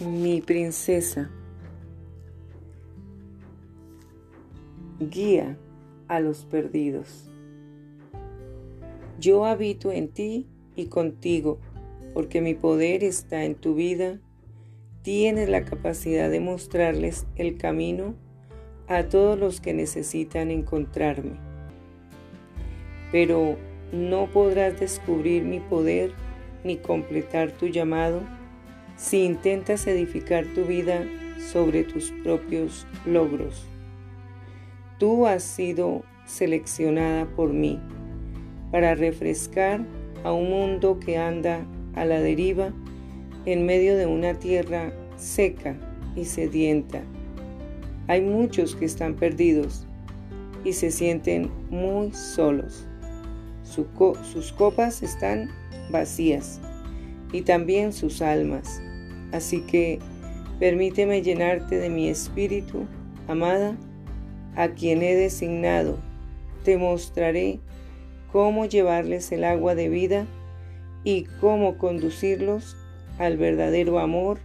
mi princesa, guía a los perdidos. Yo habito en ti y contigo, porque mi poder está en tu vida. Tienes la capacidad de mostrarles el camino a todos los que necesitan encontrarme. Pero no podrás descubrir mi poder ni completar tu llamado si intentas edificar tu vida sobre tus propios logros. Tú has sido seleccionada por mí para refrescar a un mundo que anda a la deriva en medio de una tierra seca y sedienta. Hay muchos que están perdidos y se sienten muy solos. sus copas están vacías y también sus almas. Así que permíteme llenarte de mi espíritu, amada, a quien he designado. Te mostraré cómo llevarles el agua de vida y cómo conducirlos al verdadero amor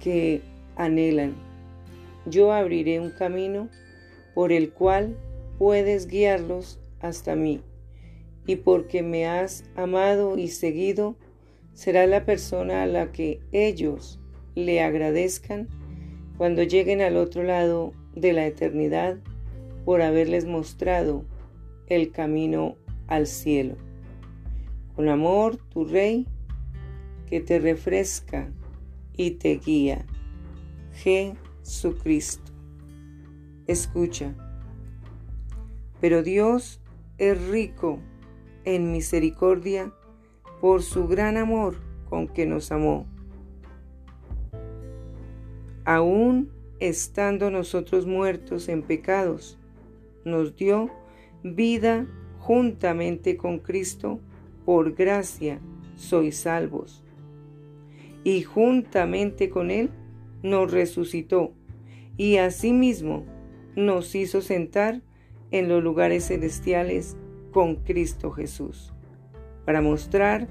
que anhelan. Yo abriré un camino por el cual puedes guiarlos hasta mí. Y porque me has amado y seguido, será la persona a la que ellos le agradezcan cuando lleguen al otro lado de la eternidad por haberles mostrado el camino al cielo. Con amor, tu Rey, que te refresca y te guía. Jesucristo. Escucha. Pero Dios es rico en misericordia por su gran amor con que nos amó. Aún estando nosotros muertos en pecados, nos dio vida juntamente con Cristo, por gracia sois salvos. Y juntamente con Él nos resucitó y asimismo nos hizo sentar en los lugares celestiales con Cristo Jesús para mostrar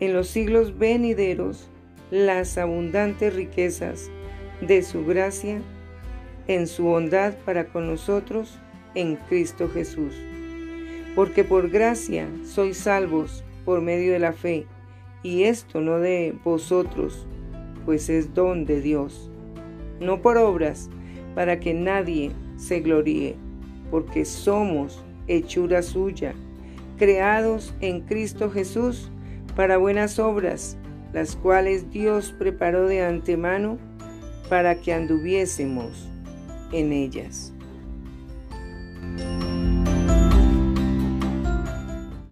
en los siglos venideros las abundantes riquezas de su gracia en su bondad para con nosotros en Cristo Jesús. Porque por gracia sois salvos por medio de la fe, y esto no de vosotros, pues es don de Dios, no por obras, para que nadie se gloríe, porque somos hechura suya creados en Cristo Jesús para buenas obras, las cuales Dios preparó de antemano para que anduviésemos en ellas.